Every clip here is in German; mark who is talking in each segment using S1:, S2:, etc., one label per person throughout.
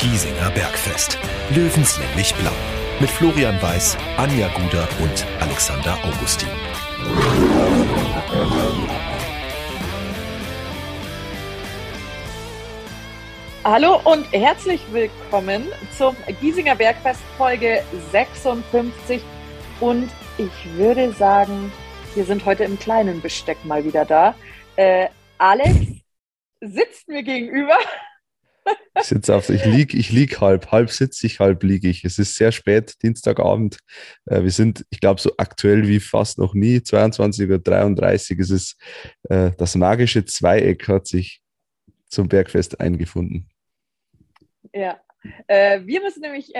S1: Giesinger Bergfest. Löwenslänglich blau. Mit Florian Weiß, Anja Guder und Alexander Augustin.
S2: Hallo und herzlich willkommen zum Giesinger Bergfest Folge 56. Und ich würde sagen, wir sind heute im kleinen Besteck mal wieder da. Äh, Alex sitzt mir gegenüber.
S3: Ich sitze auf, ich lieg, ich lieg halb, halb sitze ich, halb liege ich. Es ist sehr spät, Dienstagabend. Äh, wir sind, ich glaube, so aktuell wie fast noch nie, 22.33 Uhr. Es ist äh, das magische Zweieck hat sich zum Bergfest eingefunden.
S2: Ja, äh, wir müssen nämlich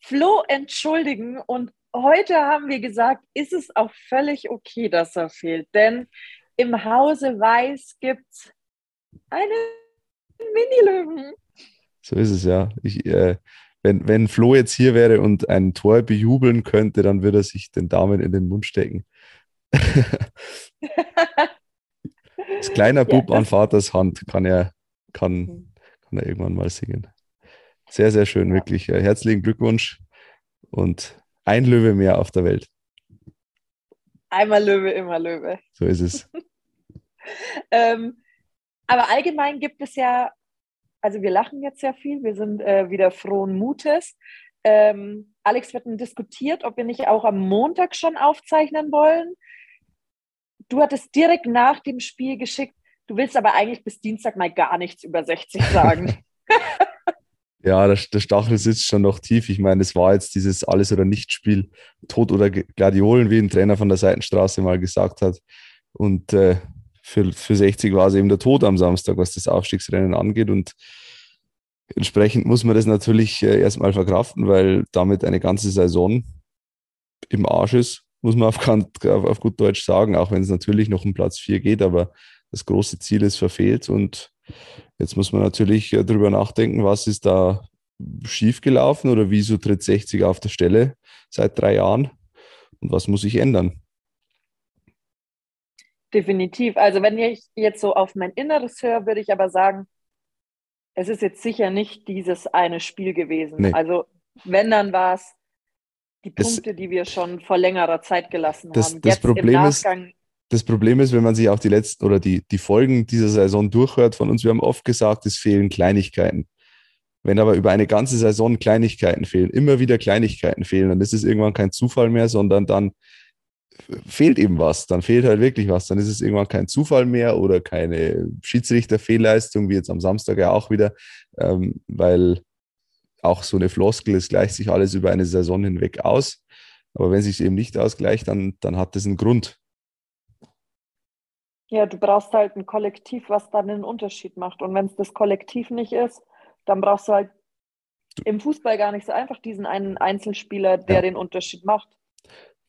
S2: Flo entschuldigen und heute haben wir gesagt, ist es auch völlig okay, dass er fehlt, denn im Hause Weiß gibt es einen Mini-Löwen.
S3: So ist es ja. Ich, äh, wenn, wenn Flo jetzt hier wäre und ein Tor bejubeln könnte, dann würde er sich den Daumen in den Mund stecken. Als kleiner Bub ja, an Vaters Hand kann er, kann, mhm. kann er irgendwann mal singen. Sehr, sehr schön, ja. wirklich. Herzlichen Glückwunsch und ein Löwe mehr auf der Welt.
S2: Einmal Löwe, immer Löwe.
S3: So ist es.
S2: ähm, aber allgemein gibt es ja, also wir lachen jetzt sehr viel, wir sind äh, wieder frohen Mutes. Ähm, Alex, wird diskutiert, ob wir nicht auch am Montag schon aufzeichnen wollen. Du hattest direkt nach dem Spiel geschickt, du willst aber eigentlich bis Dienstag mal gar nichts über 60 sagen.
S3: ja, der, der, Stachel sitzt schon noch tief. Ich meine, es war jetzt dieses Alles- oder Nicht-Spiel, Tod oder Gladiolen, wie ein Trainer von der Seitenstraße mal gesagt hat. Und äh, für, für 60 war es eben der Tod am Samstag, was das Aufstiegsrennen angeht. Und entsprechend muss man das natürlich äh, erstmal verkraften, weil damit eine ganze Saison im Arsch ist, muss man auf, auf, gut Deutsch sagen, auch wenn es natürlich noch um Platz 4 geht, aber das große Ziel ist verfehlt und jetzt muss man natürlich äh, darüber nachdenken, was ist da schiefgelaufen oder wieso tritt 60 auf der Stelle seit drei Jahren und was muss sich ändern.
S2: Definitiv. Also wenn ich jetzt so auf mein Inneres höre, würde ich aber sagen, es ist jetzt sicher nicht dieses eine Spiel gewesen. Nee. Also wenn, dann war es die Punkte, es, die wir schon vor längerer Zeit gelassen
S3: das,
S2: haben.
S3: Das jetzt Problem ist, das Problem ist, wenn man sich auch die letzten oder die, die Folgen dieser Saison durchhört von uns, wir haben oft gesagt, es fehlen Kleinigkeiten. Wenn aber über eine ganze Saison Kleinigkeiten fehlen, immer wieder Kleinigkeiten fehlen, dann ist es irgendwann kein Zufall mehr, sondern dann fehlt eben was, dann fehlt halt wirklich was. Dann ist es irgendwann kein Zufall mehr oder keine Schiedsrichterfehlleistung, wie jetzt am Samstag ja auch wieder, ähm, weil auch so eine Floskel, es gleicht sich alles über eine Saison hinweg aus. Aber wenn es sich eben nicht ausgleicht, dann, dann hat das einen Grund.
S2: Ja, du brauchst halt ein Kollektiv, was dann den Unterschied macht. Und wenn es das Kollektiv nicht ist, dann brauchst du halt im Fußball gar nicht so einfach diesen einen Einzelspieler, der ja. den Unterschied macht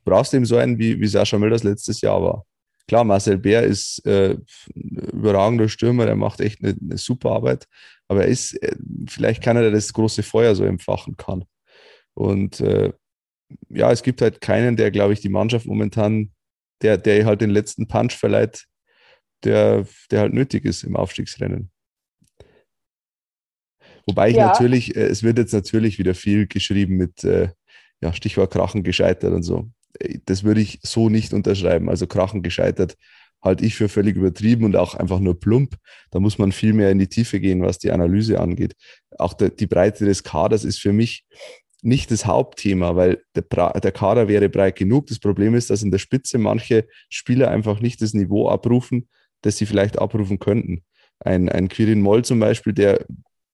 S3: brauchst eben so einen, wie, wie Sascha Mölders letztes Jahr war. Klar, Marcel Bär ist äh, ein überragender Stürmer, der macht echt eine, eine super Arbeit, aber er ist äh, vielleicht keiner, der das große Feuer so empfachen kann. Und äh, ja, es gibt halt keinen, der, glaube ich, die Mannschaft momentan, der, der halt den letzten Punch verleiht, der, der halt nötig ist im Aufstiegsrennen. Wobei ich ja. natürlich, äh, es wird jetzt natürlich wieder viel geschrieben mit äh, ja, Stichwort Krachen gescheitert und so das würde ich so nicht unterschreiben. Also Krachen gescheitert halte ich für völlig übertrieben und auch einfach nur plump. Da muss man viel mehr in die Tiefe gehen, was die Analyse angeht. Auch der, die Breite des Kaders ist für mich nicht das Hauptthema, weil der, der Kader wäre breit genug. Das Problem ist, dass in der Spitze manche Spieler einfach nicht das Niveau abrufen, das sie vielleicht abrufen könnten. Ein, ein Quirin Moll zum Beispiel, der,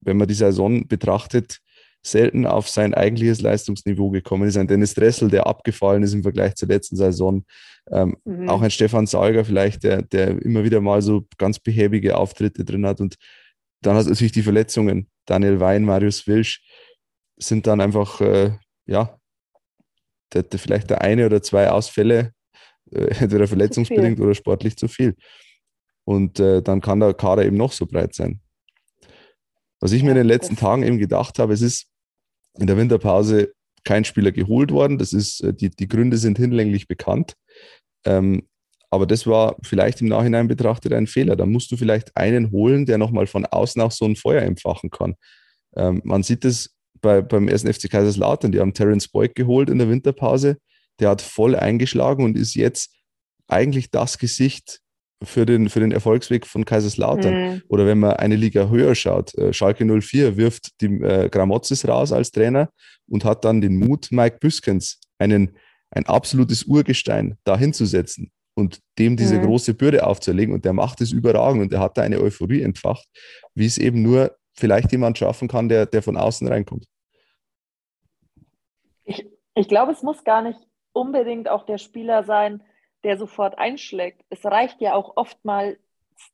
S3: wenn man die Saison betrachtet, selten auf sein eigentliches Leistungsniveau gekommen ist. Ein Dennis Dressel, der abgefallen ist im Vergleich zur letzten Saison. Ähm, mhm. Auch ein Stefan Salger vielleicht, der, der immer wieder mal so ganz behäbige Auftritte drin hat. Und dann hat natürlich die Verletzungen. Daniel Wein, Marius Wilsch sind dann einfach, äh, ja, der, der, vielleicht der eine oder zwei Ausfälle, äh, entweder verletzungsbedingt oder sportlich zu viel. Und äh, dann kann der Kader eben noch so breit sein. Was ich mir in den letzten Tagen eben gedacht habe, es ist in der Winterpause kein Spieler geholt worden. Das ist, äh, die, die Gründe sind hinlänglich bekannt. Ähm, aber das war vielleicht im Nachhinein betrachtet ein Fehler. Da musst du vielleicht einen holen, der nochmal von außen auch so ein Feuer empfachen kann. Ähm, man sieht es bei, beim ersten FC Kaiserslautern, die haben Terence Boyd geholt in der Winterpause. Der hat voll eingeschlagen und ist jetzt eigentlich das Gesicht für den, für den Erfolgsweg von Kaiserslautern. Mhm. Oder wenn man eine Liga höher schaut, äh, Schalke 04 wirft die äh, Gramozis raus als Trainer und hat dann den Mut, Mike Büskens, einen, ein absolutes Urgestein, da hinzusetzen und dem diese mhm. große Bürde aufzuerlegen. Und der macht es überragend und der hat da eine Euphorie entfacht, wie es eben nur vielleicht jemand schaffen kann, der, der von außen reinkommt.
S2: Ich, ich glaube, es muss gar nicht unbedingt auch der Spieler sein, der sofort einschlägt. Es reicht ja auch oftmals,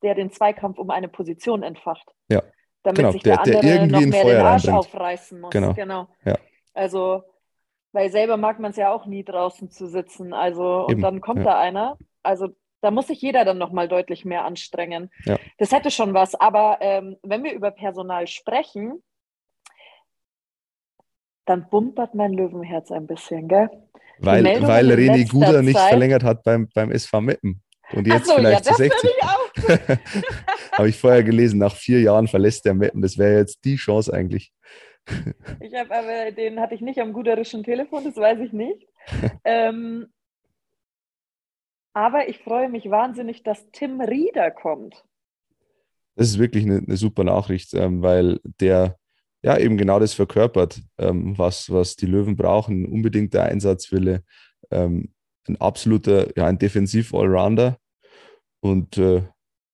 S2: der den Zweikampf um eine Position entfacht.
S3: Ja.
S2: Damit
S3: genau,
S2: sich der, der andere
S3: der
S2: noch mehr
S3: Feuer
S2: den Arsch
S3: reinbringt.
S2: aufreißen muss.
S3: Genau.
S2: genau.
S3: Ja.
S2: Also, weil selber mag man es ja auch nie draußen zu sitzen. Also, und
S3: Eben,
S2: dann kommt
S3: ja.
S2: da einer. Also, da muss sich jeder dann nochmal deutlich mehr anstrengen.
S3: Ja.
S2: Das hätte schon was. Aber ähm, wenn wir über Personal sprechen, dann bumpert mein Löwenherz ein bisschen, gell?
S3: Weil, weil René Guder nicht
S2: Zeit-
S3: verlängert hat beim, beim SV Meppen. Und jetzt
S2: so,
S3: vielleicht
S2: ja,
S3: zu
S2: das
S3: 60.
S2: finde ich auch.
S3: Habe ich vorher gelesen, nach vier Jahren verlässt der Meppen. Das wäre jetzt die Chance eigentlich.
S2: Ich habe aber, den hatte ich nicht am guderischen Telefon, das weiß ich nicht. ähm, aber ich freue mich wahnsinnig, dass Tim Rieder kommt.
S3: Das ist wirklich eine, eine super Nachricht, ähm, weil der ja eben genau das verkörpert, ähm, was, was die Löwen brauchen. Unbedingt der Einsatzwille, ähm, ein absoluter, ja, ein Defensiv-Allrounder. Und äh,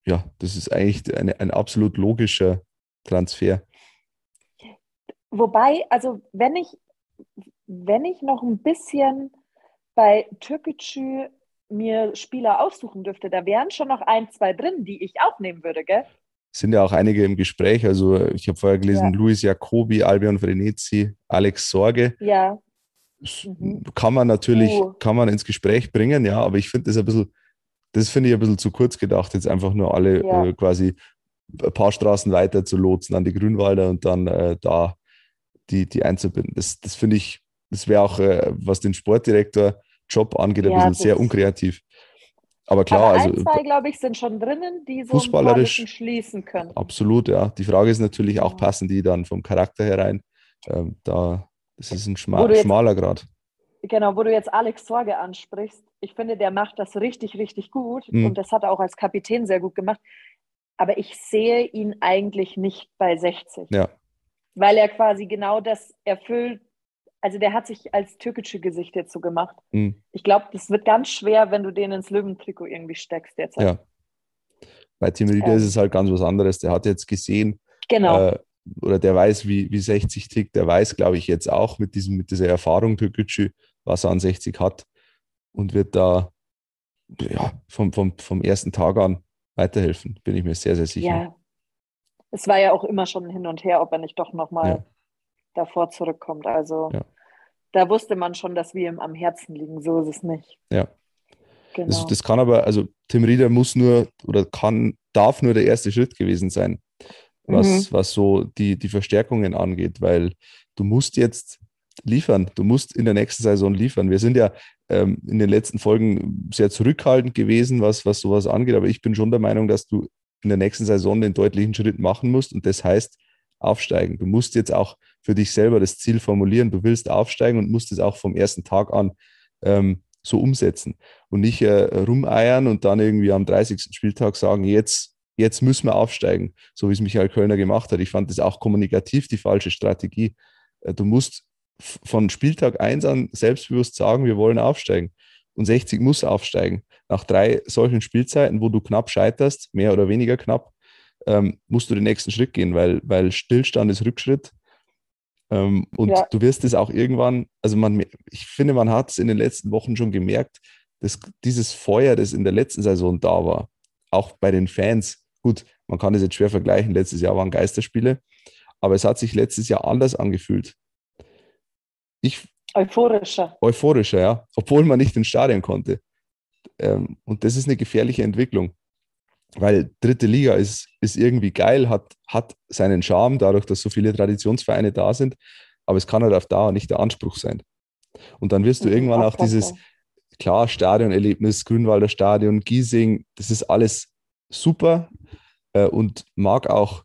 S3: ja, das ist eigentlich eine, ein absolut logischer Transfer.
S2: Wobei, also wenn ich, wenn ich noch ein bisschen bei Türkgücü mir Spieler aussuchen dürfte, da wären schon noch ein, zwei drin, die ich auch nehmen würde, gell?
S3: Sind ja auch einige im Gespräch. Also ich habe vorher gelesen,
S2: Ja.
S3: Luis Jacobi, Albion Frenetzi, Alex Sorge.
S2: Ja, Mhm.
S3: Kann man natürlich,
S2: Uh.
S3: kann man ins Gespräch bringen, ja, aber ich finde das ein bisschen, das finde ich ein bisschen zu kurz gedacht, jetzt einfach nur alle
S2: Ja.
S3: äh, quasi ein paar Straßen weiter zu lotsen an die Grünwalder und dann äh, da die, die einzubinden. Das, das finde ich, das wäre auch, äh, was den Sportdirektor-Job angeht, ein
S2: Ja,
S3: bisschen sehr unkreativ. Aber klar,
S2: aber
S3: also
S2: ein, zwei, glaube ich, sind schon drinnen, die so ein paar
S3: Fußballerisch-
S2: schließen können.
S3: Absolut, ja. Die Frage ist natürlich auch, passen die dann vom Charakter herein? Ähm, da, das ist ein schma
S2: jetzt-
S3: schmaler Grad.
S2: Genau, wo du jetzt Alex Sorge ansprichst. Ich finde, der macht das richtig, richtig gut
S3: Mhm.
S2: und das hat er auch als Kapitän sehr gut gemacht. Aber ich sehe ihn eigentlich nicht bei 60,
S3: Ja,
S2: weil er quasi genau das erfüllt. Also der hat sich als türkische Gesicht jetzt so gemacht.
S3: mhm.
S2: Ich glaube, das wird ganz schwer, wenn du den ins Löwentrikot irgendwie steckst jetzt.
S3: ja. Bei Tim Rieder
S2: Ähm.
S3: ist es halt ganz was anderes. Der hat jetzt gesehen,
S2: Genau.
S3: äh, oder der weiß, wie, wie 60 tickt. Der weiß, glaube ich, jetzt auch mit, diesem, mit dieser Erfahrung Türkgücü, was er an 60 hat und wird da ja, vom, vom, vom ersten Tag an weiterhelfen, bin ich mir sehr, sehr sicher.
S2: ja. Es war ja auch immer schon hin und her, ob er nicht doch nochmal
S3: Ja.
S2: davor zurückkommt. Also
S3: Ja.
S2: Da wusste man schon, dass wir ihm am Herzen liegen. So ist es nicht.
S3: Ja.
S2: Genau.
S3: Das, das kann aber, also Tim Rieder muss nur oder kann, darf nur der erste Schritt gewesen sein, was,
S2: Mhm.
S3: was so die, die Verstärkungen angeht, weil du musst jetzt liefern, du musst in der nächsten Saison liefern. Wir sind ja ähm, in den letzten Folgen sehr zurückhaltend gewesen, was, was sowas angeht, aber ich bin schon der Meinung, dass du in der nächsten Saison den deutlichen Schritt machen musst und das heißt aufsteigen. Du musst jetzt auch für dich selber das Ziel formulieren, du willst aufsteigen und musst es auch vom ersten Tag an ähm, so umsetzen und nicht äh, rumeiern und dann irgendwie am 30. Spieltag sagen, jetzt, jetzt müssen wir aufsteigen, so wie es Michael Kölner gemacht hat. Ich fand das auch kommunikativ die falsche Strategie. Äh, Du musst von Spieltag 1 an selbstbewusst sagen, wir wollen aufsteigen. Und 60 muss aufsteigen. Nach drei solchen Spielzeiten, wo du knapp scheiterst, mehr oder weniger knapp, ähm, musst du den nächsten Schritt gehen, weil, weil Stillstand ist Rückschritt. Ähm, und
S2: Ja.
S3: du wirst es auch irgendwann, also man, ich finde, man hat es in den letzten Wochen schon gemerkt, dass dieses Feuer, das in der letzten Saison da war, auch bei den Fans, gut, man kann das jetzt schwer vergleichen, letztes Jahr waren Geisterspiele, aber es hat sich letztes Jahr anders angefühlt. Ich
S2: Euphorischer.
S3: euphorischer, ja, obwohl man nicht ins Stadion konnte. Ähm, und das ist eine gefährliche Entwicklung, weil dritte Liga ist, ist irgendwie geil, hat, hat seinen Charme, dadurch, dass so viele Traditionsvereine da sind, aber es kann halt auf Dauer nicht der Anspruch sein. Und dann wirst du
S2: Mhm,
S3: irgendwann auch dieses, klar, Stadionerlebnis, Grünwalder Stadion, Giesing, das ist alles super äh, und mag auch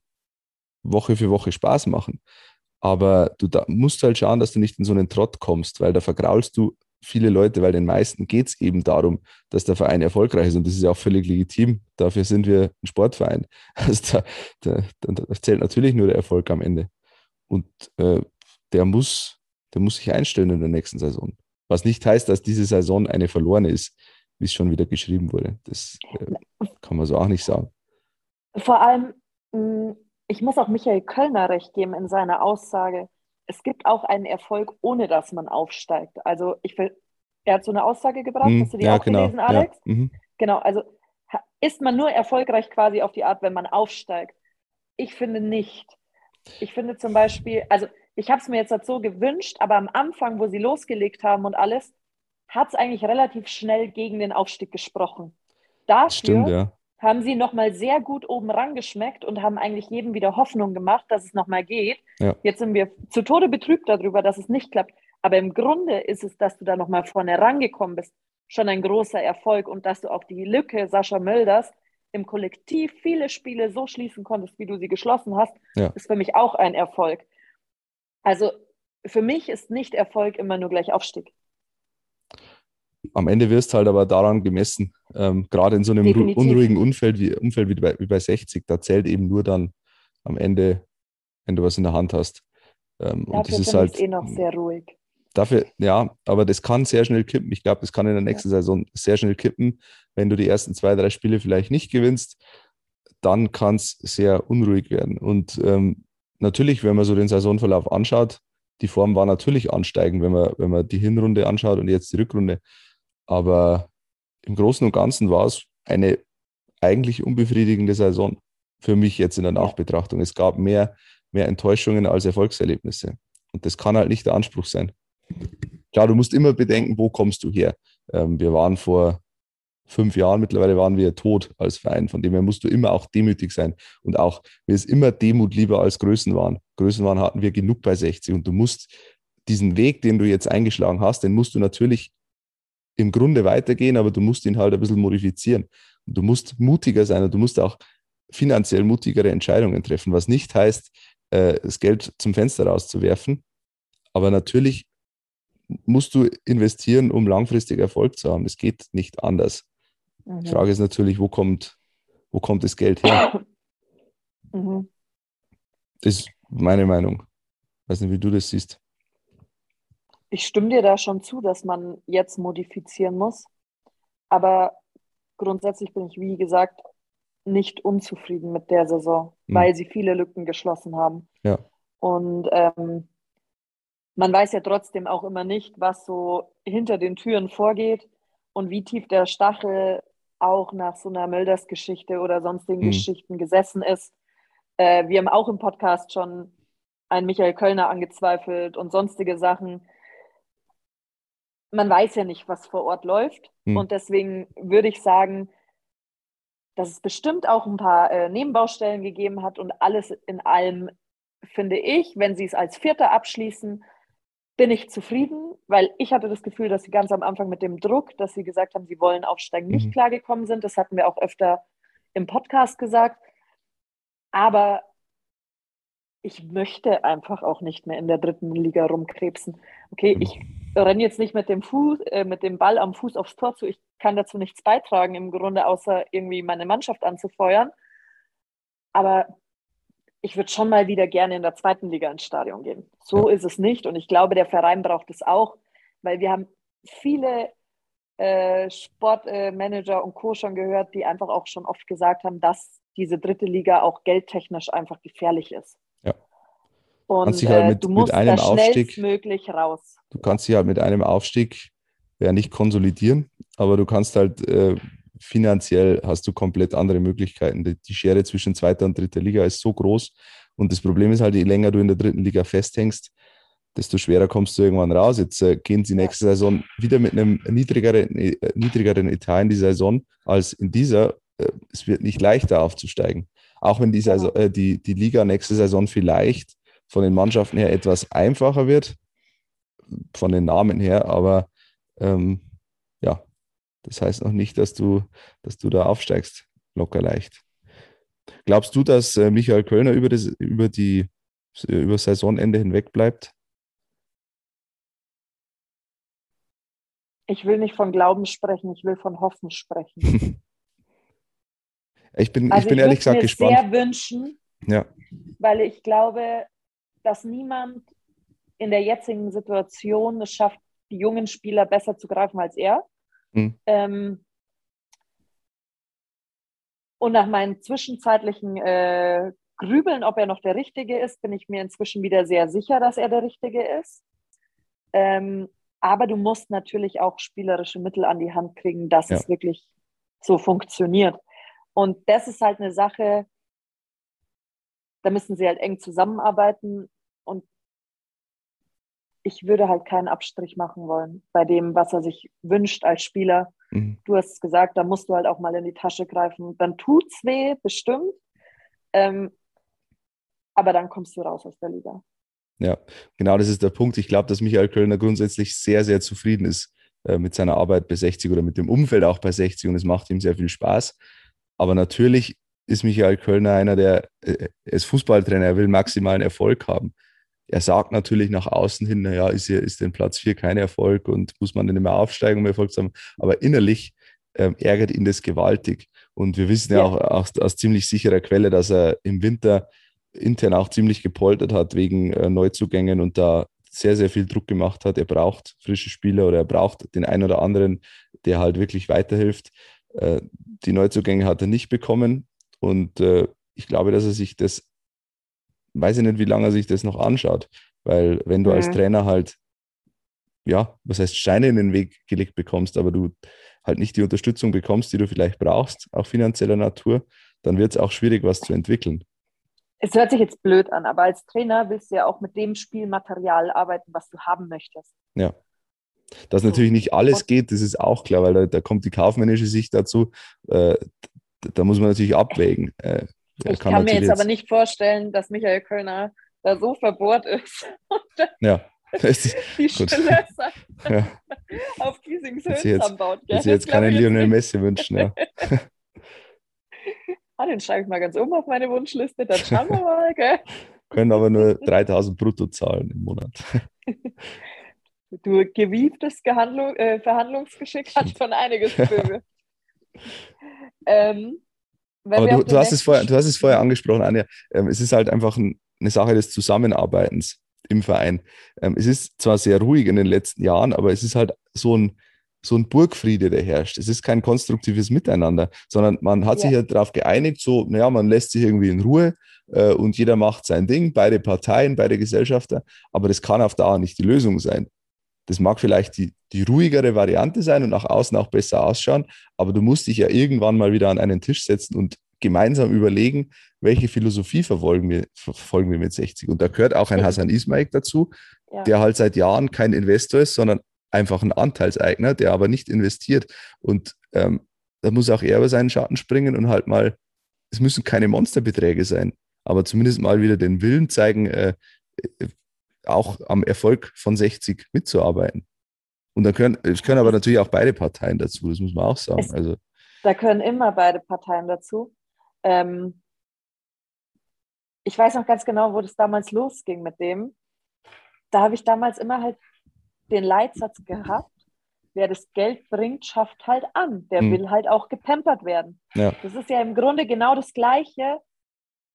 S3: Woche für Woche Spaß machen. Aber du da musst halt schauen, dass du nicht in so einen Trott kommst, weil da vergraulst du viele Leute, weil den meisten geht es eben darum, dass der Verein erfolgreich ist und das ist ja auch völlig legitim. Dafür sind wir ein Sportverein. Also da, da, da zählt natürlich nur der Erfolg am Ende. Und äh, der muss, der muss sich einstellen in der nächsten Saison. Was nicht heißt, dass diese Saison eine verlorene ist, wie es schon wieder geschrieben wurde. Das äh, kann man so auch nicht sagen.
S2: Vor allem, mm, ich muss auch Michael Kölner recht geben in seiner Aussage. Es gibt auch einen Erfolg, ohne dass man aufsteigt. Also ich will, er hat so eine Aussage gebracht, hm, hast du die ja, auch genau. gelesen, Alex? Ja. Mhm. Genau, also ist man nur erfolgreich quasi auf die Art, wenn man aufsteigt? Ich finde nicht. Ich finde zum Beispiel, also ich habe es mir jetzt so gewünscht, aber am Anfang, wo sie losgelegt haben und alles, hat es eigentlich relativ schnell gegen den Aufstieg gesprochen. Dafür Stimmt, ja. Haben sie nochmal sehr gut oben rangeschmeckt und haben eigentlich jedem wieder Hoffnung gemacht, dass es nochmal geht. Ja. Jetzt sind wir zu Tode betrübt darüber, dass es nicht klappt. Aber im Grunde ist es, dass du da nochmal vorne rangekommen bist, schon ein großer Erfolg und dass du auch die Lücke Sascha Mölders im Kollektiv viele Spiele so schließen konntest, wie du sie geschlossen hast, ja. ist für mich auch ein Erfolg. Also für mich ist nicht Erfolg immer nur gleich Aufstieg.
S3: Am Ende wirst du halt aber daran gemessen, ähm, gerade in so einem Definitiv. unruhigen Umfeld wie, Umfeld wie bei, wie bei 60, da zählt eben nur dann am Ende, wenn du was in der Hand hast. Ähm, und das ist halt
S2: eh noch sehr ruhig.
S3: Dafür, ja, aber das kann sehr schnell kippen. Ich glaube, das kann in der nächsten ja. Saison sehr schnell kippen. Wenn du die ersten zwei, drei Spiele vielleicht nicht gewinnst, dann kann es sehr unruhig werden. Und ähm, natürlich, wenn man so den Saisonverlauf anschaut, die Form war natürlich ansteigend, wenn man, wenn man die Hinrunde anschaut und jetzt die Rückrunde. Aber im Großen und Ganzen war es eine eigentlich unbefriedigende Saison für mich jetzt in der Nachbetrachtung. Es gab mehr, mehr Enttäuschungen als Erfolgserlebnisse. Und das kann halt nicht der Anspruch sein. Klar, du musst immer bedenken, wo kommst du her. Ähm, wir waren vor fünf Jahren, mittlerweile waren wir tot als Verein. Von dem her musst du immer auch demütig sein. Und auch, mir ist immer Demut lieber als Größenwahn. Größenwahn hatten wir genug bei 60. Und du musst diesen Weg, den du jetzt eingeschlagen hast, den musst du natürlich im Grunde weitergehen, aber du musst ihn halt ein bisschen modifizieren. Und du musst mutiger sein und du musst auch finanziell mutigere Entscheidungen treffen, was nicht heißt, äh, das Geld zum Fenster rauszuwerfen. Aber natürlich musst du investieren, um langfristig Erfolg zu haben. Es geht nicht anders. Mhm. Die Frage ist natürlich, wo kommt, wo kommt das Geld her? Mhm. Das ist meine Meinung. Ich weiß nicht, wie du das siehst.
S2: Ich stimme dir da schon zu, dass man jetzt modifizieren muss. Aber grundsätzlich bin ich, wie gesagt, nicht unzufrieden mit der Saison, mhm. weil sie viele Lücken geschlossen haben.
S3: Ja.
S2: Und ähm, man weiß ja trotzdem auch immer nicht, was so hinter den Türen vorgeht und wie tief der Stachel auch nach so einer Mölders-Geschichte oder sonstigen mhm. Geschichten gesessen ist. Äh, wir haben auch im Podcast schon einen Michael Kölner angezweifelt und sonstige Sachen. Man weiß ja nicht, was vor Ort läuft. Mhm. Und deswegen würde ich sagen, dass es bestimmt auch ein paar äh, Nebenbaustellen gegeben hat und alles in allem finde ich, wenn sie es als Vierter abschließen, bin ich zufrieden, weil ich hatte das Gefühl, dass sie ganz am Anfang mit dem Druck, dass sie gesagt haben, sie wollen aufsteigen, nicht mhm. klargekommen sind. Das hatten wir auch öfter im Podcast gesagt. Aber ich möchte einfach auch nicht mehr in der dritten Liga rumkrebsen. Okay, ich renne jetzt nicht mit dem Fuß, äh, mit dem Ball am Fuß aufs Tor zu. Ich kann dazu nichts beitragen im Grunde, außer irgendwie meine Mannschaft anzufeuern. Aber ich würde schon mal wieder gerne in der zweiten Liga ins Stadion gehen. So ist es nicht. Und ich glaube, der Verein braucht es auch, weil wir haben viele äh, Sportmanager äh, und Co. schon gehört, die einfach auch schon oft gesagt haben, dass diese dritte Liga auch geldtechnisch einfach gefährlich ist. Und halt äh, mit, du musst mit einem da schnellstmöglich raus.
S3: Du kannst dich halt mit einem Aufstieg ja nicht konsolidieren, aber du kannst halt äh, finanziell hast du komplett andere Möglichkeiten. Die, Schere zwischen zweiter und dritter Liga ist so groß. Und das Problem ist halt, je länger du in der dritten Liga festhängst, desto schwerer kommst du irgendwann raus. Jetzt äh, gehen sie nächste Saison wieder mit einem niedrigeren, äh, niedrigeren Etat in die Saison als in dieser. Äh, es wird nicht leichter aufzusteigen. Auch wenn die, Saison, die, die Liga nächste Saison vielleicht von den Mannschaften her etwas einfacher wird, von den Namen her, aber ähm, ja, das heißt noch nicht, dass du, dass du da aufsteigst, locker leicht. Glaubst du, dass äh, Michael Kölner über, das, über die über Saisonende hinweg bleibt?
S2: Ich will nicht von Glauben sprechen, ich will von Hoffen sprechen.
S3: ich bin, also ich bin ich ehrlich gesagt mir gespannt.
S2: sehr wünschen,
S3: ja.
S2: weil ich glaube, dass niemand in der jetzigen Situation es schafft, die jungen Spieler besser zu greifen als er. Hm. Ähm, und nach meinen zwischenzeitlichen äh, Grübeln, ob er noch der Richtige ist, bin ich mir inzwischen wieder sehr sicher, dass er der Richtige ist. Ähm, aber du musst natürlich auch spielerische Mittel an die Hand kriegen, dass ja. es wirklich so funktioniert. Und das ist halt eine Sache, da müssen sie halt eng zusammenarbeiten. Und ich würde halt keinen Abstrich machen wollen bei dem, was er sich wünscht als Spieler. Mhm. Du hast gesagt, da musst du halt auch mal in die Tasche greifen. Dann tut's weh, bestimmt. Ähm, aber dann kommst du raus aus der Liga.
S3: Ja, genau das ist der Punkt. Ich glaube, dass Michael Kölner grundsätzlich sehr, sehr zufrieden ist äh, mit seiner Arbeit bei 60 oder mit dem Umfeld auch bei 60 und es macht ihm sehr viel Spaß. Aber natürlich ist Michael Kölner einer, der äh, ist Fußballtrainer, er will maximalen Erfolg haben. Er sagt natürlich nach außen hin, naja, ist, hier, ist denn Platz 4 kein Erfolg und muss man denn immer aufsteigen, um Erfolg zu haben. Aber innerlich ähm, ärgert ihn das gewaltig. Und wir wissen ja, ja auch, auch aus ziemlich sicherer Quelle, dass er im Winter intern auch ziemlich gepoltert hat wegen äh, Neuzugängen und da sehr, sehr viel Druck gemacht hat. Er braucht frische Spieler oder er braucht den einen oder anderen, der halt wirklich weiterhilft. Äh, die Neuzugänge hat er nicht bekommen und äh, ich glaube, dass er sich das, weiß ich nicht, wie lange er sich das noch anschaut, weil wenn du mhm. als Trainer halt, ja, was heißt Steine in den Weg gelegt bekommst, aber du halt nicht die Unterstützung bekommst, die du vielleicht brauchst, auch finanzieller Natur, dann wird es auch schwierig, was zu entwickeln
S2: es hört sich jetzt blöd an, aber als Trainer willst du ja auch mit dem Spielmaterial arbeiten, was du haben möchtest.
S3: Ja. Dass natürlich nicht alles geht, das ist auch klar, weil da, da kommt die kaufmännische Sicht dazu. Äh, da muss man natürlich abwägen. Äh,
S2: ich kann, kann mir jetzt, jetzt aber nicht vorstellen, dass Michael Kölner da so verbohrt ist.
S3: ja.
S2: die Schlösser ja. auf Giesings Hölzern baut.
S3: Gell? jetzt keine Lionel Messi wünschen. Ja.
S2: ah, den schreibe ich mal ganz oben auf meine Wunschliste, dann schauen wir mal. Gell?
S3: Können aber nur 3000 brutto zahlen im Monat.
S2: Du gewieftes Gehandlung, äh, Verhandlungsgeschick hat schon einiges für.
S3: Ähm, aber du, du, hast es vorher, du hast es vorher angesprochen, Anja. Ähm, es ist halt einfach ein, eine Sache des Zusammenarbeitens im Verein. Ähm, es ist zwar sehr ruhig in den letzten Jahren, aber es ist halt so ein, so ein Burgfriede, der herrscht. Es ist kein konstruktives Miteinander, sondern man hat ja. sich ja darauf geeinigt, so, naja, man lässt sich irgendwie in Ruhe äh, und jeder macht sein Ding, beide Parteien, beide Gesellschafter, aber das kann auf Dauer nicht die Lösung sein. Das mag vielleicht die, die ruhigere Variante sein und nach außen auch besser ausschauen, aber du musst dich ja irgendwann mal wieder an einen Tisch setzen und gemeinsam überlegen, welche Philosophie verfolgen wir, verfolgen wir mit 60. Und da gehört auch ein Hassan Ismail dazu, ja. der halt seit Jahren kein Investor ist, sondern einfach ein Anteilseigner, der aber nicht investiert. Und ähm, da muss auch er über seinen Schatten springen und halt mal, es müssen keine Monsterbeträge sein, aber zumindest mal wieder den Willen zeigen, äh, äh auch am Erfolg von 60 mitzuarbeiten. Und da können, es können aber natürlich auch beide Parteien dazu, das muss man auch sagen. Es, also,
S2: da können immer beide Parteien dazu. Ähm, ich weiß noch ganz genau, wo das damals losging mit dem. Da habe ich damals immer halt den Leitsatz gehabt, wer das Geld bringt, schafft halt an. Der mhm. will halt auch gepampert werden. Ja. Das ist ja im Grunde genau das Gleiche,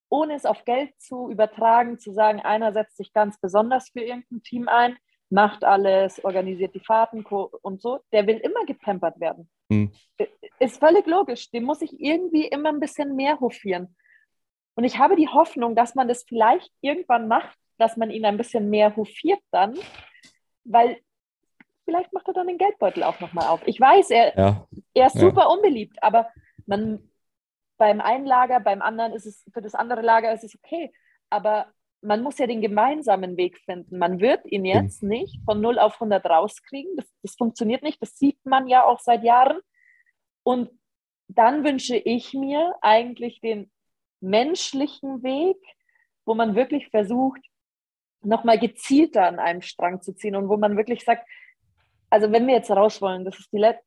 S2: ohne es auf Geld zu übertragen, zu sagen, einer setzt sich ganz besonders für irgendein Team ein, macht alles, organisiert die Fahrten und so. Der will immer gepampert werden. Mhm. Ist völlig logisch. Dem muss ich irgendwie immer ein bisschen mehr hofieren. Und ich habe die Hoffnung, dass man das vielleicht irgendwann macht, dass man ihn ein bisschen mehr hofiert dann, weil vielleicht macht er dann den Geldbeutel auch nochmal auf. Ich weiß, er, ja. er ist super ja. unbeliebt, aber man, beim einen Lager, beim anderen ist es, für das andere Lager ist es okay. Aber man muss ja den gemeinsamen Weg finden. Man wird ihn jetzt mhm. nicht von 0 auf 100 rauskriegen. Das, das funktioniert nicht. Das sieht man ja auch seit Jahren. Und dann wünsche ich mir eigentlich den menschlichen Weg, wo man wirklich versucht, nochmal gezielter an einem Strang zu ziehen und wo man wirklich sagt, also wenn wir jetzt raus wollen, das ist die letzte,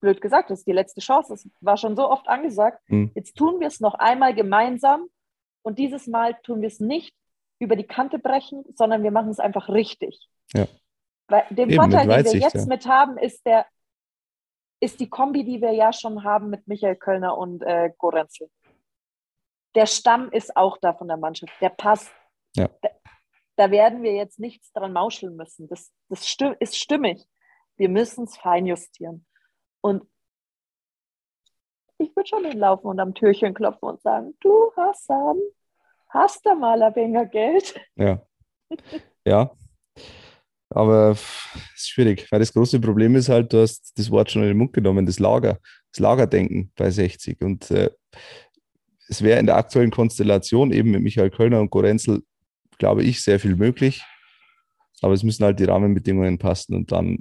S2: blöd gesagt, das ist die letzte Chance, das war schon so oft angesagt, mhm. jetzt tun wir es noch einmal gemeinsam und dieses Mal tun wir es nicht über die Kante brechen, sondern wir machen es einfach richtig.
S3: Ja.
S2: Weil den
S3: Eben,
S2: Vorteil, den wir jetzt
S3: ja.
S2: mit haben, ist der ist die Kombi, die wir ja schon haben mit Michael Kölner und äh, Gorenzel. Der Stamm ist auch da von der Mannschaft. Der passt.
S3: Ja.
S2: Da, da werden wir jetzt nichts dran mauscheln müssen. Das, das ist stimmig. Wir müssen es feinjustieren. Und ich würde schon hinlaufen und am Türchen klopfen und sagen, du Hassan, hast du mal ein wenig Geld?
S3: Ja. Ja. Aber es ist schwierig, weil das große Problem ist halt, du hast das Wort schon in den Mund genommen, das Lager, das Lagerdenken bei 60. Und äh, es wäre in der aktuellen Konstellation eben mit Michael Kölner und Gorenzel, glaube ich, sehr viel möglich. Aber es müssen halt die Rahmenbedingungen passen und dann,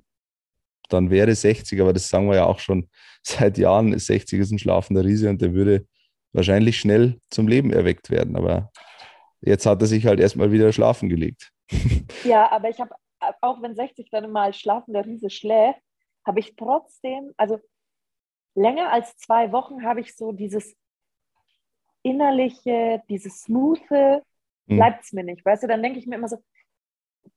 S3: dann wäre 60, aber das sagen wir ja auch schon seit Jahren, 60 ist ein schlafender Riese und der würde wahrscheinlich schnell zum Leben erweckt werden. Aber jetzt hat er sich halt erstmal wieder schlafen gelegt.
S2: Ja, aber ich habe, auch wenn 60 dann mal schlafender Riese schläft, habe ich trotzdem, also länger als zwei Wochen habe ich so dieses innerliche, dieses smoothe,
S3: Hm.
S2: bleibt es mir nicht. Weißt du, dann denke ich mir immer so,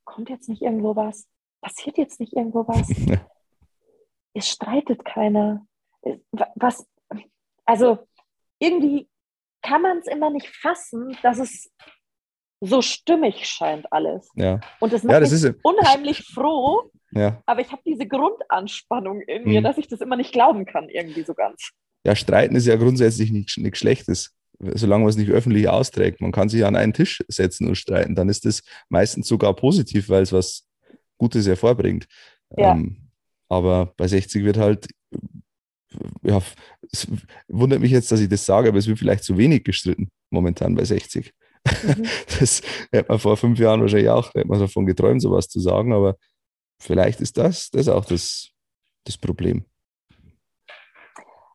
S2: kommt jetzt nicht irgendwo was? Passiert jetzt nicht irgendwo was? es streitet keiner. Wa- Was, also irgendwie kann man es immer nicht fassen, dass es so stimmig scheint alles.
S3: Ja,
S2: Und das macht
S3: ja das
S2: mich
S3: ist
S2: unheimlich froh,
S3: ja.
S2: aber ich habe diese Grundanspannung in mir,
S3: Mhm.
S2: dass ich das immer nicht glauben kann, irgendwie so ganz.
S3: ja, streiten ist ja grundsätzlich nichts, nichts Schlechtes, solange man es nicht öffentlich austrägt. Man kann sich an einen Tisch setzen und streiten, dann ist das meistens sogar positiv, weil es was Gutes hervorbringt.
S2: Ja.
S3: Ähm, aber bei 60 wird halt, ja, es wundert mich jetzt, dass ich das sage, aber es wird vielleicht zu wenig gestritten momentan bei 60.
S2: Mhm.
S3: Das hätte man vor fünf Jahren wahrscheinlich auch, hätte man davon geträumt, sowas zu sagen, aber vielleicht ist das, das auch das, das Problem.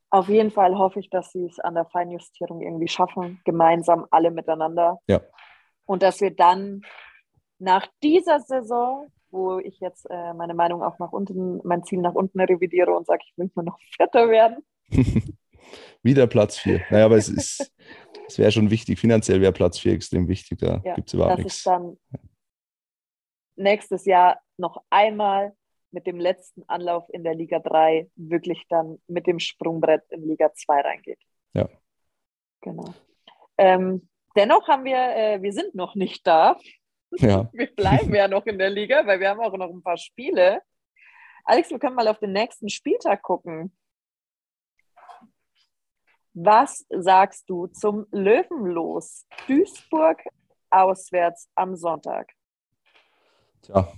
S2: Auf jeden Fall hoffe ich, dass sie es an der Feinjustierung irgendwie schaffen, gemeinsam alle miteinander.
S3: Ja.
S2: Und dass wir dann nach dieser Saison, wo ich jetzt äh, meine Meinung auch nach unten, mein Ziel nach unten revidiere und sage, ich will nur noch Vierter werden.
S3: Wieder Platz 4. Naja, aber es ist, es wäre schon wichtig. Finanziell wäre Platz 4 extrem wichtig. Da
S2: Ja,
S3: gibt es überhaupt nichts.
S2: dann nächstes Jahr noch einmal mit dem letzten Anlauf in der Liga 3 wirklich dann mit dem Sprungbrett in Liga 2 reingeht.
S3: Ja.
S2: Genau. Ähm, dennoch haben wir, äh, wir sind noch nicht da.
S3: Ja,
S2: Wir bleiben ja noch in der Liga, weil wir haben auch noch ein paar Spiele. Alex, wir können mal auf den nächsten Spieltag gucken. Was sagst du zum Löwenlos? Duisburg auswärts am Sonntag.
S3: tja,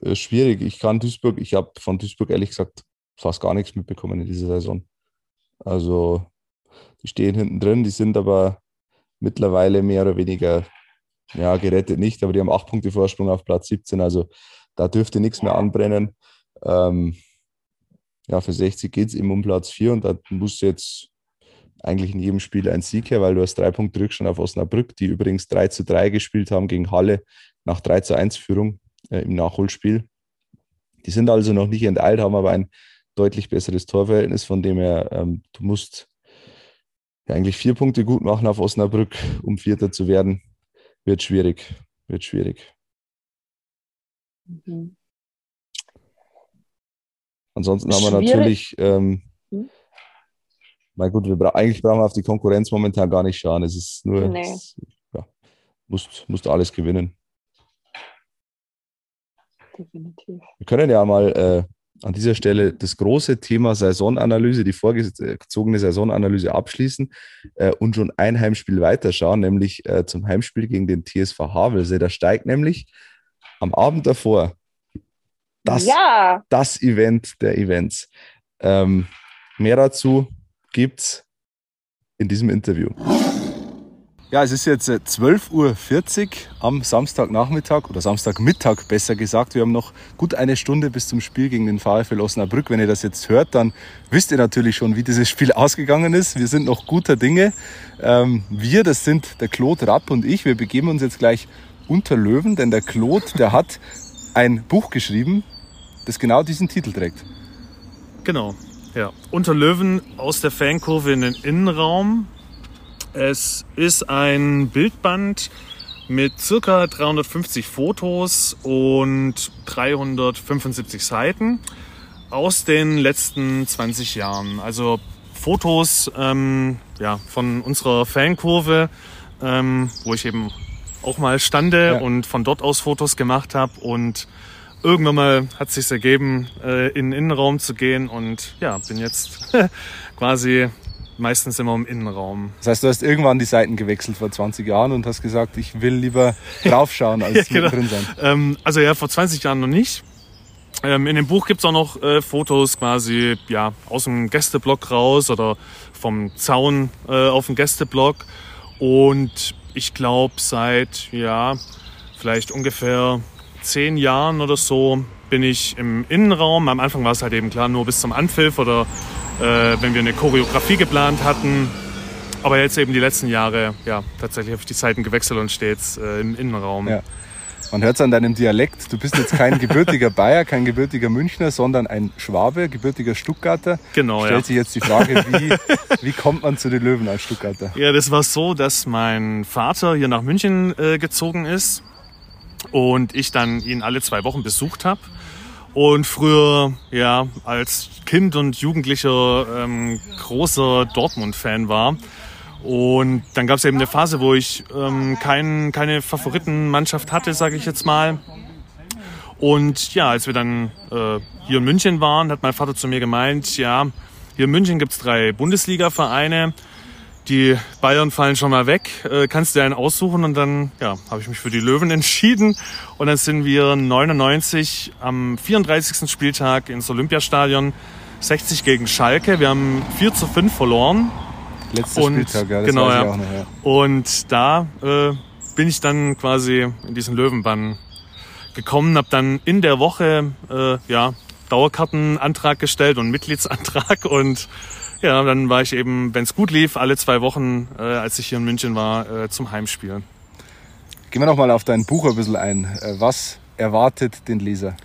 S3: äh, schwierig. Ich kann Duisburg, ich habe von Duisburg ehrlich gesagt fast gar nichts mitbekommen in dieser Saison. Also, die stehen hinten drin, die sind aber mittlerweile mehr oder weniger, ja, gerettet nicht, aber die haben acht Punkte Vorsprung auf Platz 17. Also, da dürfte nichts mehr anbrennen. Ähm, ja, für 60 geht es eben um Platz 4 und da muss jetzt eigentlich in jedem Spiel ein Sieg her, weil du hast drei Punkte Rückstand auf Osnabrück, die übrigens 3 zu 3 gespielt haben gegen Halle nach 3 zu 1 Führung äh, im Nachholspiel. Die sind also noch nicht enteilt, haben aber ein deutlich besseres Torverhältnis, von dem her, ähm, du musst ja, eigentlich vier Punkte gut machen auf Osnabrück, um Vierter zu werden. Wird schwierig, wird schwierig.
S2: Mhm.
S3: Ansonsten haben wir natürlich, ähm,
S2: Hm?
S3: na gut, wir bra eigentlich brauchen wir auf die Konkurrenz momentan gar nicht schauen. Es ist nur,
S2: Nee.
S3: es, ja, musst, musst alles gewinnen.
S2: Definitiv.
S3: Wir können ja mal äh, an dieser Stelle das große Thema Saisonanalyse, die vorgezogene Saisonanalyse abschließen äh, und schon ein Heimspiel weiterschauen, nämlich äh, zum Heimspiel gegen den TSV Havelse. Da steigt nämlich am Abend davor das,
S2: ja,
S3: das Event der Events. Ähm, mehr dazu gibt's in diesem Interview. Ja, es ist jetzt äh, 12.40 Uhr am Samstagnachmittag oder Samstagmittag besser gesagt. Wir haben noch gut eine Stunde bis zum Spiel gegen den VfL Osnabrück. Wenn ihr das jetzt hört, dann wisst ihr natürlich schon, wie dieses Spiel ausgegangen ist. Wir sind noch guter Dinge. Ähm, wir, das sind der Claude Rapp und ich. Wir begeben uns jetzt gleich unter Löwen, denn der Claude, der hat ein Buch geschrieben, das genau diesen Titel trägt.
S4: Genau, ja. Unter Löwen aus der Fankurve in den Innenraum. Es ist ein Bildband mit circa 350 Fotos und 375 Seiten aus den letzten 20 Jahren. Also Fotos ähm, ja, von unserer Fankurve, ähm, wo ich eben auch mal stande
S3: Ja.
S4: und von dort aus Fotos gemacht habe und irgendwann mal hat es sich ergeben, äh, in den Innenraum zu gehen und ja, bin jetzt quasi meistens immer im Innenraum.
S3: Das heißt, du hast irgendwann die Seiten gewechselt vor 20 Jahren und hast gesagt, ich will lieber draufschauen als
S4: Ja, genau.
S3: drin sein.
S4: Ähm, also ja, vor 20 Jahren noch nicht. Ähm, in dem Buch gibt's auch noch äh, Fotos quasi ja, aus dem Gästeblock raus oder vom Zaun äh, auf dem Gästeblock. Und ich glaube, seit ja, vielleicht ungefähr zehn Jahren oder so bin ich im Innenraum. Am Anfang war es halt eben klar nur bis zum Anpfiff oder äh, wenn wir eine Choreografie geplant hatten. Aber jetzt eben die letzten Jahre, ja, tatsächlich habe ich die Zeiten gewechselt und jetzt äh, im Innenraum.
S3: Ja. Man hört es an deinem Dialekt, du bist jetzt kein gebürtiger Bayer, kein gebürtiger Münchner, sondern ein Schwabe, gebürtiger Stuttgarter.
S4: Genau, ja.
S3: Stellt sich jetzt die Frage, wie, wie kommt man zu den Löwen als Stuttgarter?
S4: Ja, das war so, dass mein Vater hier nach München äh, gezogen ist und ich dann ihn alle zwei Wochen besucht habe. Und früher, ja, als Kind und Jugendlicher ähm, großer Dortmund-Fan war. Und dann gab es eben eine Phase, wo ich ähm, kein, keine Favoritenmannschaft hatte, sage ich jetzt mal. Und ja, als wir dann äh, hier in München waren, hat mein Vater zu mir gemeint, ja, hier in München gibt's drei Bundesliga-Vereine. Die Bayern fallen schon mal weg. Äh, kannst du einen aussuchen? Und dann ja, habe ich mich für die Löwen entschieden. Und dann sind wir 99 am 34. Spieltag ins Olympiastadion 60 gegen Schalke. Wir haben 4 zu 5 verloren.
S3: Letzter
S4: Und-
S3: Spieltag, ja, das
S4: genau, ja.
S3: noch. Ja.
S4: Und da äh, bin ich dann quasi in diesen Löwenbann gekommen, habe dann in der Woche äh, ja, Dauerkartenantrag gestellt und Mitgliedsantrag und ja, dann war ich eben, wenn es gut lief, alle zwei Wochen, äh, als ich hier in München war, äh, zum Heimspielen.
S3: Gehen wir nochmal auf dein Buch ein bisschen ein. Äh, Was erwartet den Leser?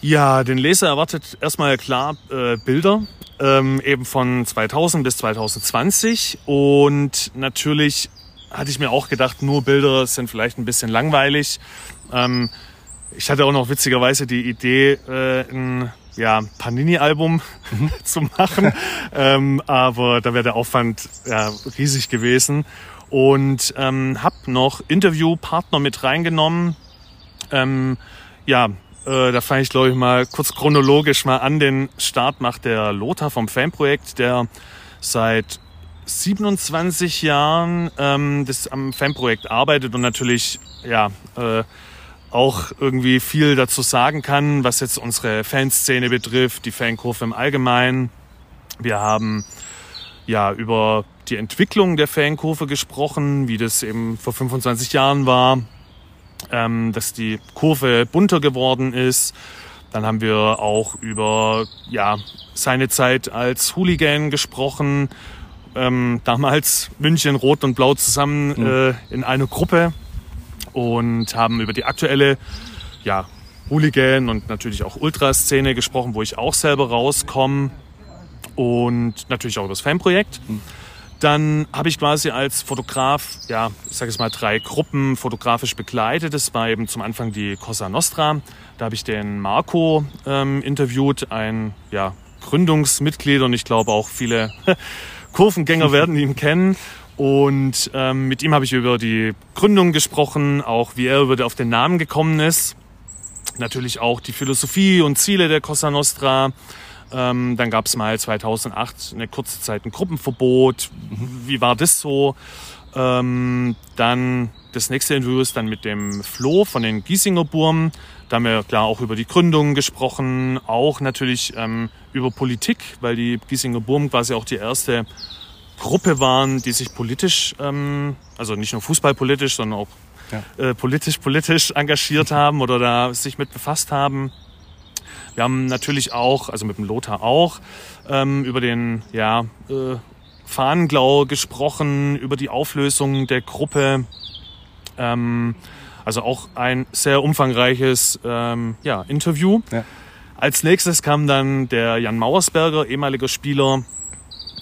S4: Ja, den Leser erwartet erstmal klar äh, Bilder, ähm, eben von 2000 bis 2020. Und natürlich hatte ich mir auch gedacht, nur Bilder sind vielleicht ein bisschen langweilig. Ähm, ich hatte auch noch witzigerweise die Idee, äh, ein ja, Panini-Album zu machen, ähm, aber da wäre der Aufwand ja, riesig gewesen. Und ähm, habe noch Interviewpartner mit reingenommen. Ähm, ja, äh, da fange ich glaube ich mal kurz chronologisch mal an. Den Start macht der Lothar vom Fanprojekt, der seit 27 Jahren ähm, das am Fanprojekt arbeitet und natürlich ja äh, auch irgendwie viel dazu sagen kann, was jetzt unsere Fanszene betrifft, die Fankurve im Allgemeinen. Wir haben ja über die Entwicklung der Fankurve gesprochen, wie das eben vor 25 Jahren war, ähm, dass die Kurve bunter geworden ist. Dann haben wir auch über ja, seine Zeit als Hooligan gesprochen. Ähm, damals München Rot und Blau zusammen äh, in einer Gruppe und haben über die aktuelle ja, Hooligan und natürlich auch Ultraszene gesprochen, wo ich auch selber rauskomme und natürlich auch über das Fanprojekt. Dann habe ich quasi als Fotograf, ja, ich sage es mal, drei Gruppen fotografisch begleitet. Das war eben zum Anfang die Cosa Nostra. Da habe ich den Marco ähm, interviewt, ein ja, Gründungsmitglied und ich glaube auch viele Kurvengänger werden ihn kennen. Und ähm, mit ihm habe ich über die Gründung gesprochen, auch wie er über auf den Namen gekommen ist. Natürlich auch die Philosophie und Ziele der Cosa Nostra. Ähm, dann gab es mal 2008 eine kurze Zeit ein Gruppenverbot. Wie war das so? Ähm, dann das nächste Interview ist dann mit dem Flo von den Giesinger Burm. Da haben wir klar auch über die Gründung gesprochen, auch natürlich ähm, über Politik, weil die Giesinger Burm quasi auch die erste Gruppe waren, die sich politisch, ähm, also nicht nur fußballpolitisch, sondern auch äh, politisch politisch engagiert haben oder da sich mit befasst haben. Wir haben natürlich auch, also mit dem Lothar auch, ähm, über den ja, äh, Fahnenglau gesprochen, über die Auflösung der Gruppe. Ähm, also auch ein sehr umfangreiches ähm, ja, Interview.
S3: Ja.
S4: Als nächstes kam dann der Jan Mauersberger, ehemaliger Spieler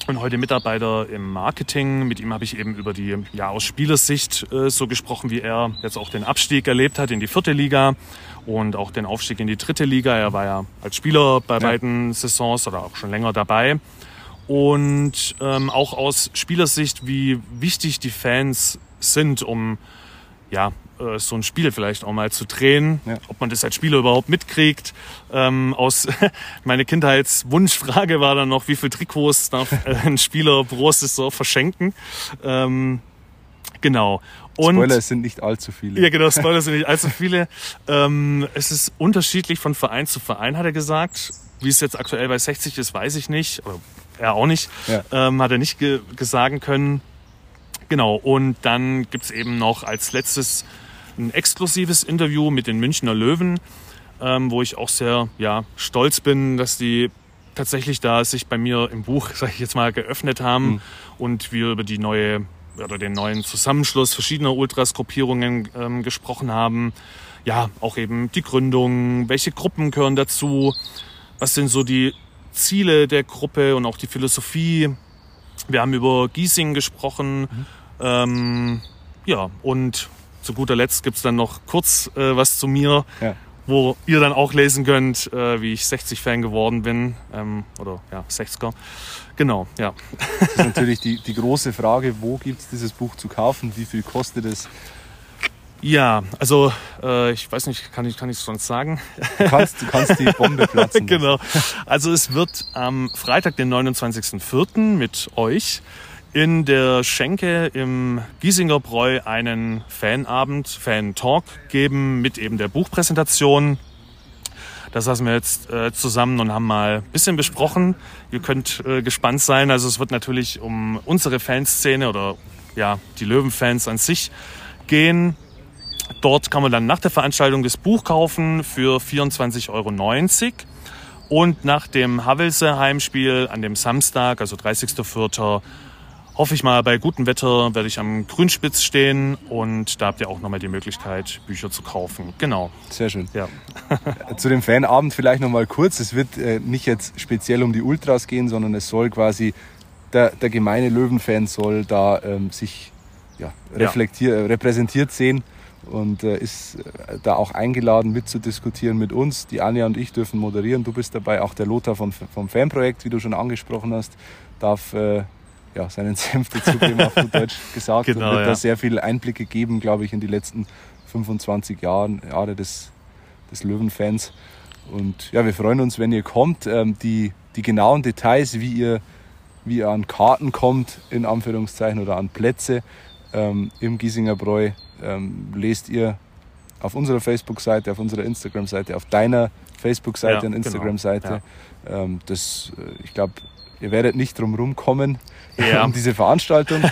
S4: und heute Mitarbeiter im Marketing. Mit ihm habe ich eben über die, ja, aus Spielersicht äh, so gesprochen, wie er jetzt auch den Abstieg erlebt hat in die vierte Liga und auch den Aufstieg in die dritte Liga. Er war ja als Spieler bei ja. beiden Saisons oder auch schon länger dabei. Und ähm, auch aus Spielersicht, wie wichtig die Fans sind, um ja, äh, so ein Spiel vielleicht auch mal zu drehen, ja. ob man das als Spieler überhaupt mitkriegt. Ähm, aus meine Kindheitswunschfrage war dann noch, wie viel Trikots darf äh, ein Spieler pro Saison verschenken? Ähm, genau.
S5: Und, Spoiler sind nicht allzu viele.
S4: Ja, genau, Spoiler sind nicht allzu viele. Ähm, es ist unterschiedlich von Verein zu Verein, hat er gesagt. Wie es jetzt aktuell bei 60 ist, weiß ich nicht. Oder er auch nicht. Ja. Ähm, hat er nicht ge sagen können. Genau, und dann gibt's eben noch als letztes ein exklusives Interview mit den Münchner Löwen, ähm, wo ich auch sehr ja, stolz bin, dass die tatsächlich da sich bei mir im Buch, sage ich jetzt mal, geöffnet haben mhm. und wir über die neue oder den neuen Zusammenschluss verschiedener Ultras-Gruppierungen ähm, gesprochen haben. Ja, auch eben die Gründung, welche Gruppen gehören dazu, was sind so die Ziele der Gruppe und auch die Philosophie. Wir haben über Giesing gesprochen. Mhm. Ähm, ja, und zu guter Letzt gibt's dann noch kurz äh, was zu mir, ja. wo ihr dann auch lesen könnt, äh, wie ich 60-Fan geworden bin. Ähm, oder ja, 60er. Genau, ja.
S5: Das ist natürlich die, die große Frage, wo gibt's dieses Buch zu kaufen? Wie viel kostet es?
S4: Ja, also äh, ich weiß nicht, kann ich kann ich sonst sagen?
S5: Du kannst, du kannst die Bombe platzen.
S4: genau. Also es wird am Freitag, den 29.04. mit euch in der Schenke im Giesinger Bräu einen Fanabend, Fan-Talk geben mit eben der Buchpräsentation. Das saßen wir jetzt äh, zusammen und haben mal ein bisschen besprochen. Ihr könnt äh, gespannt sein. Also es wird natürlich um unsere Fanszene oder ja, die Löwenfans an sich gehen. Dort kann man dann nach der Veranstaltung das Buch kaufen für 24,90 Euro. Und nach dem Havelse Heimspiel an dem Samstag, also 30.04., hoffe ich mal, bei gutem Wetter werde ich am Grünspitz stehen und da habt ihr auch nochmal die Möglichkeit, Bücher zu kaufen. Genau.
S5: Sehr schön. Ja. Zu dem Fanabend vielleicht nochmal kurz. Es wird äh, nicht jetzt speziell um die Ultras gehen, sondern es soll quasi, der, der gemeine Löwenfan soll da ähm, sich ja, reflektier, ja. repräsentiert sehen und äh, ist äh, da auch eingeladen mitzudiskutieren mit uns. Die Anja und ich dürfen moderieren. Du bist dabei, auch der Lothar vom, vom Fanprojekt, wie du schon angesprochen hast, darf äh, ja, seinen Senf dazugeben, auf gut Deutsch gesagt. Genau, und wird ja. da sehr viele Einblicke geben, glaube ich, in die letzten 25 Jahren, Jahre des, des Löwenfans. Und ja, wir freuen uns, wenn ihr kommt. Ähm, die, die genauen Details, wie ihr, wie ihr an Karten kommt, in Anführungszeichen, oder an Plätze ähm, im Giesinger Bräu, ähm, lest ihr auf unserer Facebook-Seite, auf unserer Instagram-Seite, auf deiner Facebook-Seite ja, und genau. Instagram-Seite. Genau. Ja. das, äh, ich glaube, ihr werdet nicht drum rumkommen, ja. um diese Veranstaltung.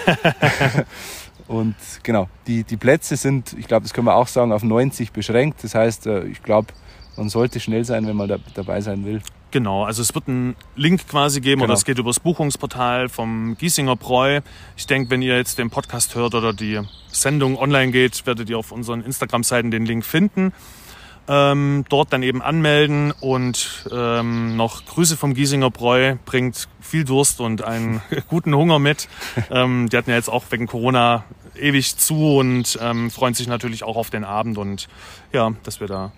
S5: und genau, die, die Plätze sind, ich glaube, das können wir auch sagen, auf 90 beschränkt. Das heißt, äh, ich glaube, man sollte schnell sein, wenn man da, dabei sein will.
S4: Genau, also es wird einen Link quasi geben genau. oder es geht über das Buchungsportal vom Giesinger Bräu. Ich denke, wenn ihr jetzt den Podcast hört oder die Sendung online geht, werdet ihr auf unseren Instagram-Seiten den Link finden ähm, dort dann eben anmelden und ähm, noch Grüße vom Giesinger Bräu, bringt viel Durst und einen guten Hunger mit. Ähm, die hatten ja jetzt auch wegen Corona ewig zu und ähm, freuen sich natürlich auch auf den Abend und ja, dass wir da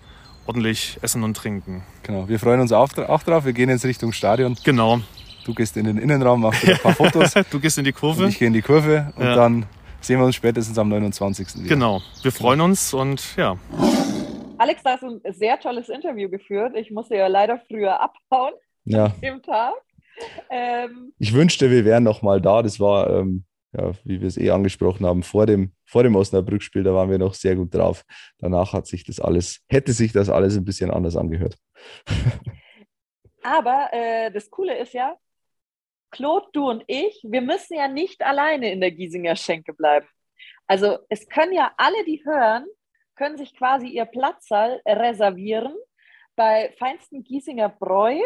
S4: ordentlich essen und trinken.
S5: Genau, wir freuen uns auch, auch drauf. Wir gehen jetzt Richtung Stadion.
S4: Genau.
S5: Du gehst in den Innenraum, machst ein paar Fotos.
S4: du gehst in die Kurve.
S5: Und ich gehe in die Kurve und ja. dann sehen wir uns spätestens am 29.
S4: Wieder. Genau, wir freuen uns und ja.
S2: Alex, da hast du ein sehr tolles Interview geführt. Ich musste ja leider früher abhauen
S5: ja.
S2: dem Tag. Ähm,
S5: ich wünschte, wir wären noch mal da. Das war, ähm, ja, wie wir es eh angesprochen haben, vor dem, vor dem Osnabrück-Spiel, da waren wir noch sehr gut drauf. Danach hat sich das alles, hätte sich das alles ein bisschen anders angehört.
S2: Aber äh, das Coole ist ja, Claude, du und ich, wir müssen ja nicht alleine in der Giesinger Schenke bleiben. Also es können ja alle, die hören, können sich quasi ihr Platzsaal reservieren bei feinsten Giesinger Bräu,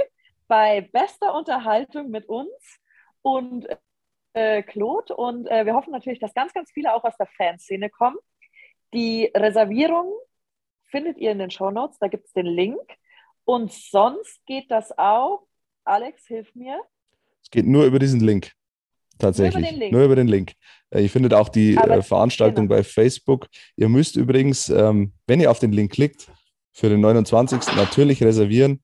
S2: bei bester Unterhaltung mit uns und äh, Claude. Und äh, wir hoffen natürlich, dass ganz, ganz viele auch aus der Fanszene kommen. Die Reservierung findet ihr in den Show Notes, da gibt es den Link. Und sonst geht das auch. Alex, hilf mir.
S5: Es geht nur über diesen Link.
S3: Tatsächlich.
S2: Nur über den Link.
S3: Nur über den Link. Äh, Ihr findet auch die
S2: Aber-
S3: äh, Veranstaltung
S2: genau.
S3: bei Facebook. Ihr müsst übrigens, ähm, wenn ihr auf den Link klickt, für den 29. natürlich reservieren.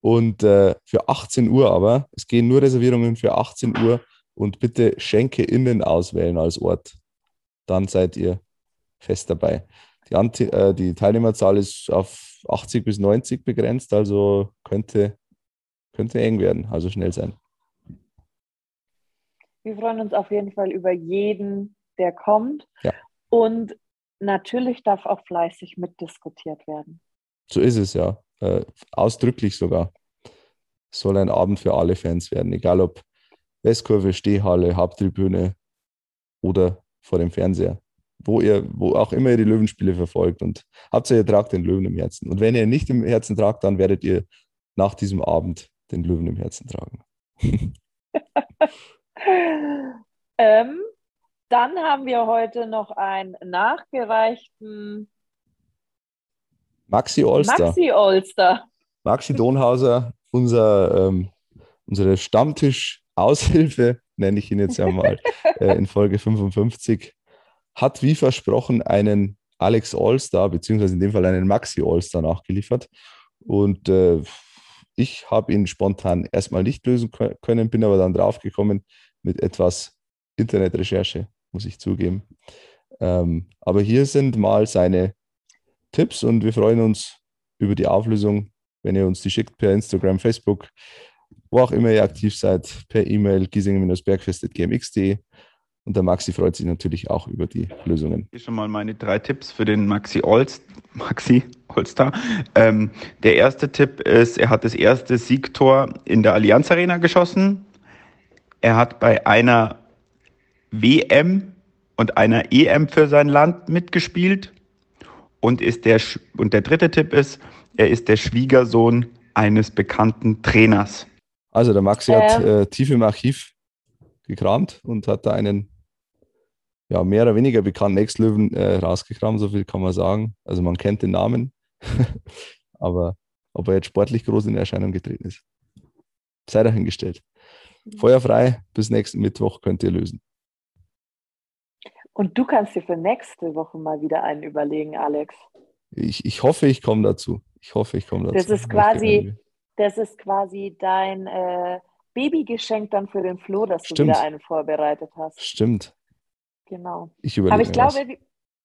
S3: Und äh, für 18 Uhr aber, es gehen nur Reservierungen für 18 Uhr und bitte Schenke innen auswählen als Ort. Dann seid ihr fest dabei. Die, Anti äh, die Teilnehmerzahl ist auf 80 bis 90 begrenzt, also könnte, könnte eng werden, also schnell sein.
S2: Wir freuen uns auf jeden Fall über jeden, der kommt.
S3: Ja.
S2: Und natürlich darf auch fleißig mitdiskutiert werden.
S3: So ist es ja. Äh, ausdrücklich sogar. Es soll ein Abend für alle Fans werden, egal ob Westkurve, Stehhalle, Haupttribüne oder vor dem Fernseher. Wo ihr, wo auch immer ihr die Löwenspiele verfolgt und Hauptsache ihr tragt den Löwen im Herzen. Und wenn ihr nicht im Herzen tragt, dann werdet ihr nach diesem Abend den Löwen im Herzen tragen.
S2: ähm, dann haben wir heute noch einen nachgereichten
S3: Maxi Olster.
S2: Maxi Olster.
S3: Maxi Donhauser, unser, ähm, unsere Stammtisch-Aushilfe, nenne ich ihn jetzt ja mal, äh, in Folge 55, hat wie versprochen einen Alex Allstar, beziehungsweise in dem Fall einen Maxi Allstar nachgeliefert. Und äh, ich habe ihn spontan erstmal nicht lösen kö- können, bin aber dann draufgekommen mit etwas Internetrecherche, muss ich zugeben. Ähm, aber hier sind mal seine Tipps und wir freuen uns über die Auflösung, wenn ihr uns die schickt per Instagram, Facebook, wo auch immer ihr aktiv seid, per E-Mail giesingen-bergfest.gmx.de. Und der Maxi freut sich natürlich auch über die Lösungen.
S6: Hier schon mal meine drei Tipps für den Maxi Olst, Maxi Olster. Ähm, der erste Tipp ist, er hat das erste Siegtor in der Allianz Arena geschossen. Er hat bei einer WM und einer EM für sein Land mitgespielt. Und, ist der, und der dritte Tipp ist, er ist der Schwiegersohn eines bekannten Trainers.
S3: Also der Maxi hat
S2: Ähm.
S3: äh, tief im Archiv gekramt und hat da einen ja, mehr oder weniger bekannten Ex-Löwen äh, rausgekramt, so viel kann man sagen. Also man kennt den Namen, aber ob er jetzt sportlich groß in Erscheinung getreten ist, sei dahingestellt. Feuerfrei, bis nächsten Mittwoch könnt ihr lösen.
S2: Und du kannst dir für nächste Woche mal wieder einen überlegen, Alex.
S3: Ich, ich hoffe, ich komme dazu. Ich hoffe, ich komme dazu.
S2: Das ist quasi- Das ist quasi dein äh, Babygeschenk dann für den Flo, dass du
S3: Stimmt.
S2: wieder einen vorbereitet hast.
S3: Stimmt.
S2: Genau.
S3: Ich überlege
S2: Aber ich glaube,
S3: was.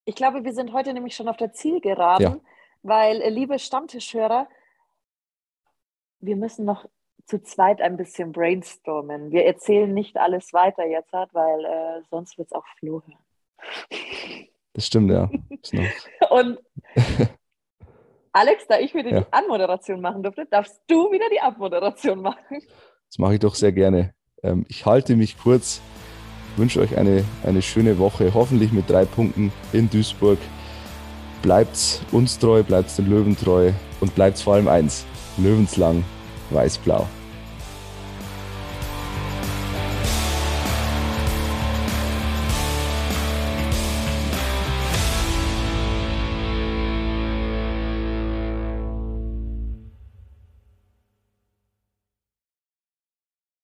S2: ich glaube, wir sind heute nämlich schon auf der Zielgeraden,
S3: Ja.
S2: weil, äh, liebe Stammtischhörer, wir müssen noch zu zweit ein bisschen brainstormen. Wir erzählen nicht alles weiter jetzt, weil äh, sonst wird es auch Flo hören.
S3: Das stimmt, ja.
S2: Und Alex, da ich wieder
S3: Ja.
S2: die Anmoderation machen durfte, darfst du wieder die Abmoderation machen.
S3: Das mache ich doch sehr gerne. Ähm, ich halte mich kurz, wünsche euch eine, eine schöne Woche, hoffentlich mit drei Punkten in Duisburg. Bleibt uns treu, bleibt den Löwen treu und bleibt vor allem eins, löwenslang weiß-blau.